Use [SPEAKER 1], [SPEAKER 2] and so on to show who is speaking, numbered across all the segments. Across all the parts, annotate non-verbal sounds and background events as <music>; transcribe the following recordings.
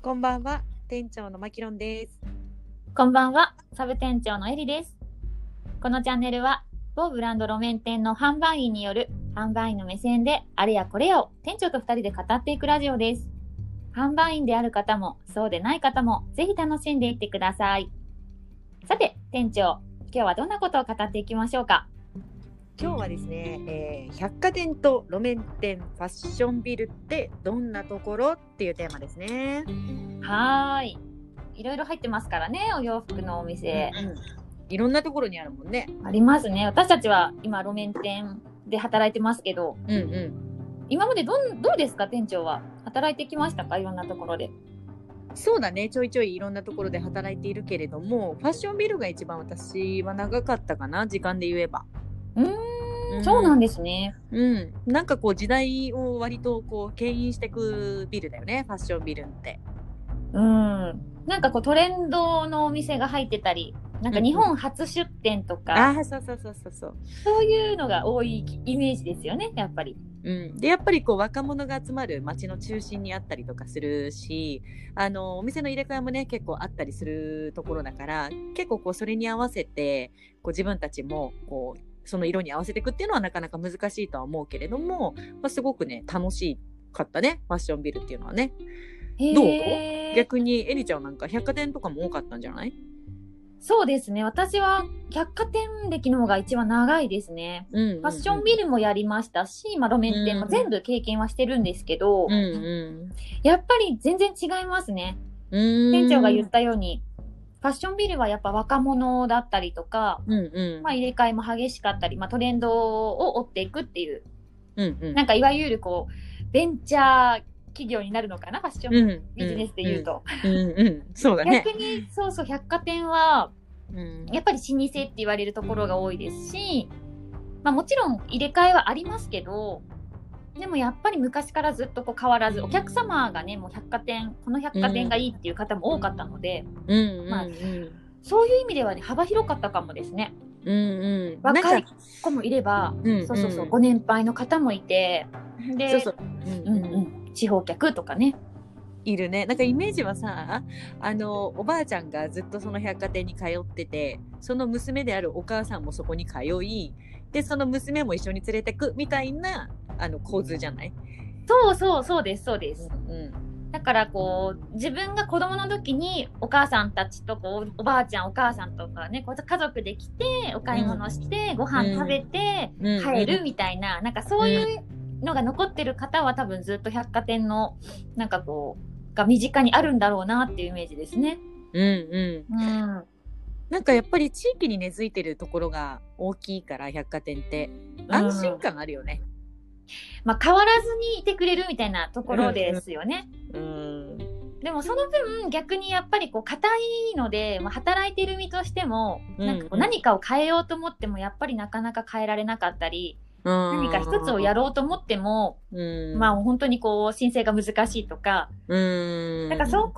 [SPEAKER 1] こんばんは、店長のマキロンです。
[SPEAKER 2] こんばんは、サブ店長のエリです。このチャンネルは、某ブランド路面店の販売員による販売員の目線であれやこれやを店長と二人で語っていくラジオです。販売員である方も、そうでない方も、ぜひ楽しんでいってください。さて、店長、今日はどんなことを語っていきましょうか？
[SPEAKER 1] 今日はですね、えー百貨店と路面店、ファッションビルってどんなところっていうテーマですね。
[SPEAKER 2] はーい。いろいろ入ってますからね、お洋服のお店。
[SPEAKER 1] いろんなところにあるもんね。
[SPEAKER 2] ありますね。私たちは今、路面店で働いてますけど、
[SPEAKER 1] うんうん。
[SPEAKER 2] 今までどんどうですか店長は？働いてきましたか？いろんなところで
[SPEAKER 1] そうだね、ちょいちょいいろんなところで働いているけれども、ファッションビルが一番私は長かったかな、時間で言えば。
[SPEAKER 2] うーん
[SPEAKER 1] うん。
[SPEAKER 2] そうなんですね。
[SPEAKER 1] うん。なんかこう時代を割とこう牽引していくビルだよね、ファッションビルって。
[SPEAKER 2] うん。なんかこうトレンドのお店が入ってたりなんか日本初出店とか、
[SPEAKER 1] ああ、そうそうそうそうそう。
[SPEAKER 2] そういうのが多いイメージですよねやっぱり。
[SPEAKER 1] うん、でやっぱりこう若者が集まる街の中心にあったりとかするしあのお店の入れ替えもね結構あったりするところだから結構こうそれに合わせてこう自分たちもこうその色に合わせていくっていうのはなかなか難しいとは思うけれども、まあ、すごくね楽しかったねファッションビルっていうのはね。どう？逆にエリちゃんなんか百貨店とかも多かったんじゃない？
[SPEAKER 2] そうですね。私は百貨店歴の方が一番長いですね。
[SPEAKER 1] うんうんうん。
[SPEAKER 2] ファッションビルもやりましたし、まあ、路面店も全部経験はしてるんですけど、
[SPEAKER 1] うんう
[SPEAKER 2] やっぱり全然違いますね。店長が言ったように、ファッションビルはやっぱ若者だったりとか、
[SPEAKER 1] うんうん。
[SPEAKER 2] まあ、入れ替えも激しかったり、まあ、トレンドを追っていくっていう、
[SPEAKER 1] うんうん。
[SPEAKER 2] なんかいわゆるこう、ベンチャー企業になるのかな、ファッション
[SPEAKER 1] うん
[SPEAKER 2] ビジネスで言うと。逆に、そうそう、百貨店は、
[SPEAKER 1] うん。
[SPEAKER 2] やっぱり老舗って言われるところが多いですし、まあもちろん入れ替えはありますけど、でもやっぱり昔からずっとこう変わらず、お客様がね、もう百貨店、この百貨店がいいっていう方も多かったので、まあそういう意味ではね、幅広かったかもですね。
[SPEAKER 1] うんうん。
[SPEAKER 2] 若い子もいれば、
[SPEAKER 1] うん
[SPEAKER 2] そうそうそう、
[SPEAKER 1] ん
[SPEAKER 2] ご年配の方もいて、で。
[SPEAKER 1] う
[SPEAKER 2] んうん、地方客とかね。
[SPEAKER 1] いるね。なんかイメージはさ、あの、おばあちゃんがずっとその百貨店に通ってて、その娘であるお母さんもそこに通い、で、その娘も一緒に連れてくみたいな、あの、構図じゃない？
[SPEAKER 2] そうそうそうです、そうです。
[SPEAKER 1] うん。
[SPEAKER 2] だからこう、自分が子供の時にお母さんたちとこう、おばあちゃん、お母さんとかね、こう家族で来て、お買い物して、ご飯食べて、
[SPEAKER 1] うん
[SPEAKER 2] 帰るみたいな、なんかそういうのが残ってる方は多分ずっと百貨店の、なんかこう、が身近にあるんだろうなっていうイメージですね。
[SPEAKER 1] うんうん。
[SPEAKER 2] うん。
[SPEAKER 1] なんかやっぱり地域に根付いてるところが大きいから、百貨店って。安心感あるよね。
[SPEAKER 2] まあ変わらずにいてくれるみたいなところですよね。
[SPEAKER 1] うん。
[SPEAKER 2] でもその分逆にやっぱりこう硬いので、まあ、働いてる身としても、
[SPEAKER 1] うん
[SPEAKER 2] なんかこう何かを変えようと思ってもやっぱりなかなか変えられなかったり、何
[SPEAKER 1] 何
[SPEAKER 2] か一つをやろうと思っても、
[SPEAKER 1] うん。
[SPEAKER 2] まあ本当にこう申請が難しいとか、
[SPEAKER 1] うん。
[SPEAKER 2] なんかそこを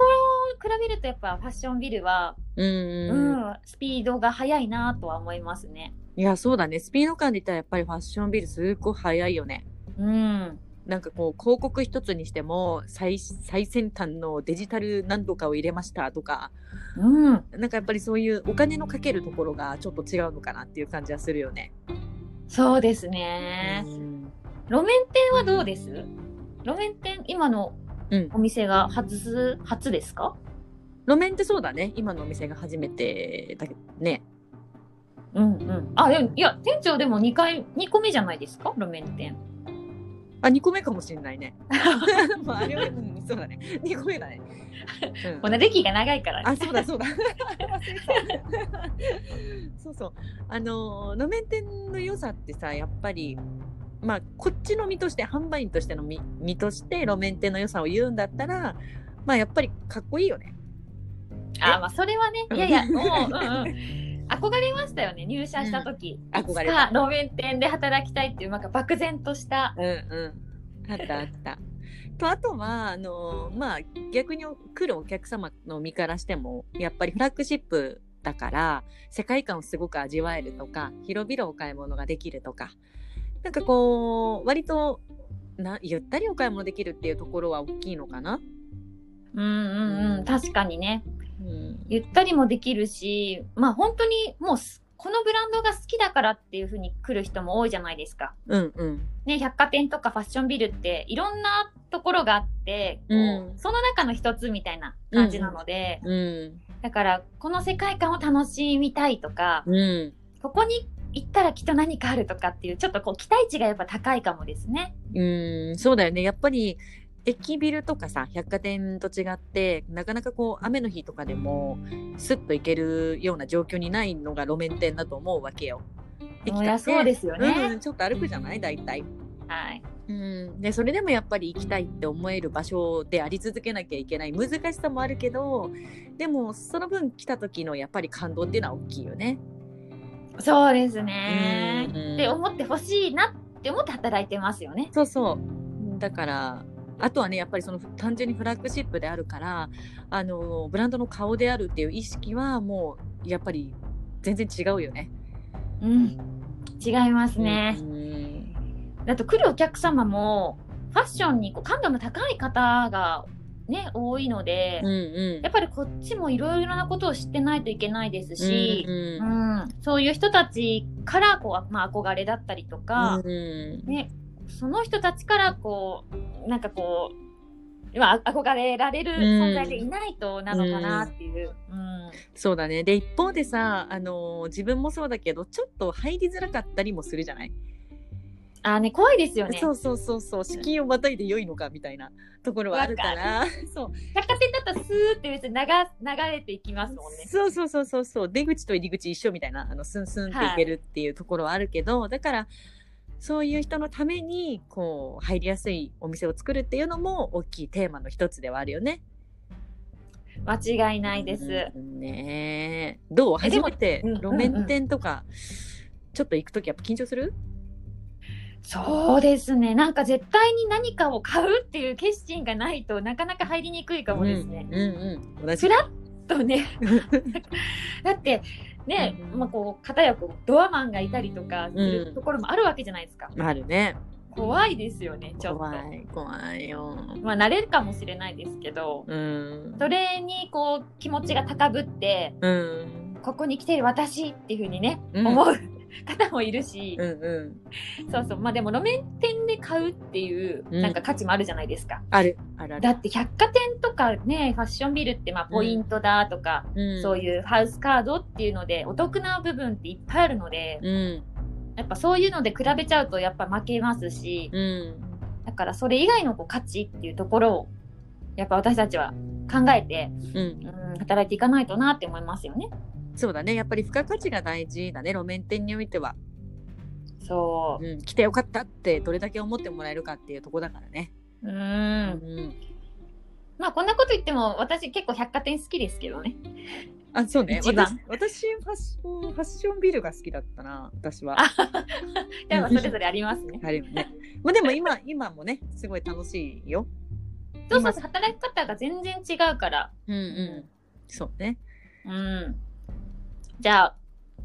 [SPEAKER 2] 比べるとやっぱファッションビルは、
[SPEAKER 1] うん。
[SPEAKER 2] うん、スピードが速いなとは思いますね。
[SPEAKER 1] いや、そうだね。スピード感で言ったらやっぱりファッションビルすっごい速いよね。
[SPEAKER 2] うん。
[SPEAKER 1] なんかこう広告一つにしても最最先端のデジタル何度かを入れましたとか
[SPEAKER 2] うん。
[SPEAKER 1] なんかやっぱりそういうお金のかけるところがちょっと違うのかなっていう感じはするよね。
[SPEAKER 2] そうですね。
[SPEAKER 1] うん
[SPEAKER 2] 路面店はどうです？路面店、今の
[SPEAKER 1] うん
[SPEAKER 2] お店が初、初ですか？
[SPEAKER 1] 路面ってそうだね今のお店が初めてだけどね。
[SPEAKER 2] うんうん。あ、でも、いや、店長でも2回、2個目じゃないですか？路面店。
[SPEAKER 1] あ2個目かもしれないね。<laughs> まああれは、うん、そうだね2個目だね。うん
[SPEAKER 2] 歴が長いからね。
[SPEAKER 1] あ、そうだそうだ。<laughs> そうそう。あの路面店の良さってさ、やっぱり。まあ、こっちの身として販売員としての身身として路面店の良さを言うんだったらまあやっぱりかっこいいよね。
[SPEAKER 2] あ、まあ、それはね、
[SPEAKER 1] うん
[SPEAKER 2] いやいや、もう、うんうん。憧れましたよね、入社した時。
[SPEAKER 1] うん憧れた
[SPEAKER 2] 路面店で働きたいっていう、なんか漠然とした。
[SPEAKER 1] うんうん。あったあった。とあとはあのまあ逆に来るお客様の身からしてもやっぱりフラッグシップだから世界観をすごく味わえるとか広々お買い物ができるとかなんかこう割となゆったりお買い物できるっていうところは大きいのかな？
[SPEAKER 2] うんうんうん、確かにね。
[SPEAKER 1] うん、
[SPEAKER 2] ゆったりもできるし、まあ本当にもうすこのブランドが好きだからっていう風に来る人も多いじゃないですか。
[SPEAKER 1] うんうん
[SPEAKER 2] ね、百貨店とかファッションビルっていろんなところがあって、こう
[SPEAKER 1] うん
[SPEAKER 2] その中の一つみたいな感じなので、
[SPEAKER 1] うん
[SPEAKER 2] だからこの世界観を楽しみたいとか、
[SPEAKER 1] うん
[SPEAKER 2] ここに行ったらきっと何かあるとかっていうちょっとこう期待値がやっぱ高いかもですね。
[SPEAKER 1] うん、そうだよね。やっぱり、駅ビルとかさ、百貨店と違って、なかなかこう、雨の日とかでも、スッと行けるような状況にないのが路面店だと思うわけよ。
[SPEAKER 2] そりゃそうですよね。
[SPEAKER 1] うん、ちょっと歩くじゃない？大体。
[SPEAKER 2] はい。
[SPEAKER 1] うん。で、それでもやっぱり行きたいって思える場所であり続けなきゃいけない難しさもあるけど、でも、その分来た時のやっぱり感動っていうのは大きいよね。
[SPEAKER 2] そうですね。
[SPEAKER 1] うん
[SPEAKER 2] って思ってほしいなって思って働いてますよね。
[SPEAKER 1] そうそう。だから、あとはね、やっぱりその単純にフラッグシップであるから、あの、ブランドの顔であるっていう意識はもう、やっぱり全然違うよね。
[SPEAKER 2] うん。違いますね。
[SPEAKER 1] うん。
[SPEAKER 2] だと来るお客様も、ファッションにこう感度の高い方がね、多いので、
[SPEAKER 1] うんうん
[SPEAKER 2] やっぱりこっちもいろいろなことを知ってないといけないですし、
[SPEAKER 1] うん
[SPEAKER 2] うんそういう人たちからこう、まあ、憧れだったりとか、
[SPEAKER 1] うん
[SPEAKER 2] ね、その人たちからこうなんかこう、まあ、憧れられる存在でいないとなのかなっていう。うん
[SPEAKER 1] そうだね。で、一方でさ、あの、自分もそうだけど、ちょっと入りづらかったりもするじゃない、
[SPEAKER 2] あーね、怖いですよね。
[SPEAKER 1] そうそうそうそう、敷居をまたいで良いのかみたいなところはあるから、<laughs> そう。
[SPEAKER 2] 百貨店だったらスーって別に流流れていきますもんね。
[SPEAKER 1] そうそうそうそうそう出口と入り口一緒みたいなあのスンスンっていけるっていうところはあるけど、だからそういう人のためにこう入りやすいお店を作るっていうのも大きいテーマの一つではあるよね。
[SPEAKER 2] 間違いないです。
[SPEAKER 1] うんねえどう？初めて
[SPEAKER 2] うん
[SPEAKER 1] 路面店とか、ちょっと行くときやっぱ緊張する？
[SPEAKER 2] そうですね。なんか絶対に何かを買うっていう決心がないとなかなか入りにくいかもですね。
[SPEAKER 1] うんうんうん同じ
[SPEAKER 2] ふらっとね、<laughs> だってね、
[SPEAKER 1] うん
[SPEAKER 2] まあこう、片やこうドアマンがいたりとかす
[SPEAKER 1] うん。
[SPEAKER 2] るところもあるわけじゃないですか。
[SPEAKER 1] あるね。
[SPEAKER 2] 怖いですよね、ちょっと。
[SPEAKER 1] 怖い怖いよ。
[SPEAKER 2] まあ慣れるかもしれないですけど、
[SPEAKER 1] うん。
[SPEAKER 2] それにこう気持ちが高ぶって、
[SPEAKER 1] うん。
[SPEAKER 2] ここに来てる私っていうふうにね、
[SPEAKER 1] うん。
[SPEAKER 2] 思う <laughs> 方もいるし、
[SPEAKER 1] うんうん。
[SPEAKER 2] そうそう。まあでも路面店で買うっていう
[SPEAKER 1] うん。
[SPEAKER 2] なんか価値もあるじゃないですか。
[SPEAKER 1] ある。あるある。
[SPEAKER 2] だって百貨店とかね、ファッションビルってまあポイントだとか、
[SPEAKER 1] うん。
[SPEAKER 2] そういうハウスカードっていうのでお得な部分っていっぱいあるので、
[SPEAKER 1] うん。
[SPEAKER 2] やっぱそういうので比べちゃうとやっぱ負けますし、
[SPEAKER 1] うん。
[SPEAKER 2] だからそれ以外のこう価値っていうところを、やっぱ私たちは考えて、
[SPEAKER 1] うん。
[SPEAKER 2] うん、働いていかないとなって思いますよね。
[SPEAKER 1] そうだね。やっぱり付加価値が大事だね。路面店においては。
[SPEAKER 2] そう。
[SPEAKER 1] うん。来てよかったってどれだけ思ってもらえるかっていうとこだからね。
[SPEAKER 2] う。
[SPEAKER 1] うんん。
[SPEAKER 2] まあこんなこと言っても私結構百貨店好きですけどね。
[SPEAKER 1] あ、そうね。
[SPEAKER 2] 一番
[SPEAKER 1] 私、私ファッション、ファッションビルが好きだったな。私は。
[SPEAKER 2] あでもそれぞれありますね。<laughs>
[SPEAKER 1] あるよね。まあでも今、今もね、すごい楽しいよ。
[SPEAKER 2] そうそう、働き方が全然違うから。
[SPEAKER 1] うんうん。そうね。
[SPEAKER 2] うん。じゃあ、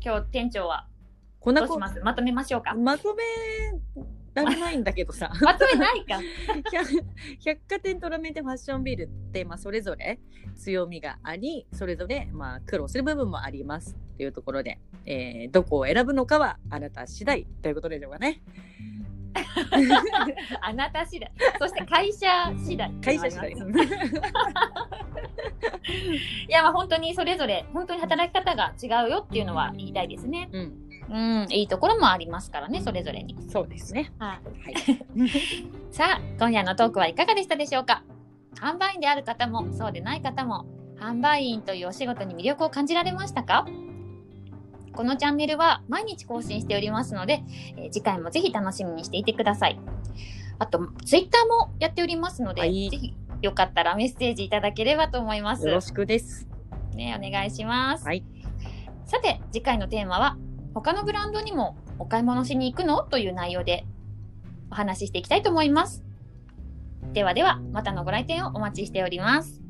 [SPEAKER 2] 今日店長は
[SPEAKER 1] こんなこ
[SPEAKER 2] どうします？まとめましょうか。
[SPEAKER 1] まとめられないんだけどさ。<laughs>
[SPEAKER 2] まとめないか。<laughs>
[SPEAKER 1] 百百貨店と路面店ファッションビルって、まあ、それぞれ強みがありそれぞれ、まあ、苦労する部分もありますっていうところで、えーどこを選ぶのかはあなた次第ということでしょうかね。<laughs>
[SPEAKER 2] あなた次第。そして会社次第。
[SPEAKER 1] 会社次第。<laughs>
[SPEAKER 2] いや、まあ本当にそれぞれ、本当に働き方が違うよっていうのは言いたいですね。
[SPEAKER 1] うん、
[SPEAKER 2] うん、いいところもありますからね、それぞれに。
[SPEAKER 1] そうですね。
[SPEAKER 2] はい。
[SPEAKER 1] はい。<laughs> <laughs>
[SPEAKER 2] さあ、今夜のトークはいかがでしたでしょうか？販売員である方も、そうでない方も、販売員というお仕事に魅力を感じられましたか？このチャンネルは毎日更新しておりますので、えー次回もぜひ楽しみにしていてください。あと、ツイッターもやっておりますので、
[SPEAKER 1] はい
[SPEAKER 2] ぜひよかったらメッセージいただければと思います。
[SPEAKER 1] よろしくです。
[SPEAKER 2] ね、お願いします。
[SPEAKER 1] はい
[SPEAKER 2] さて、次回のテーマは、他のブランドにもお買い物しに行くの？という内容でお話ししていきたいと思います。ではでは、またのご来店をお待ちしております。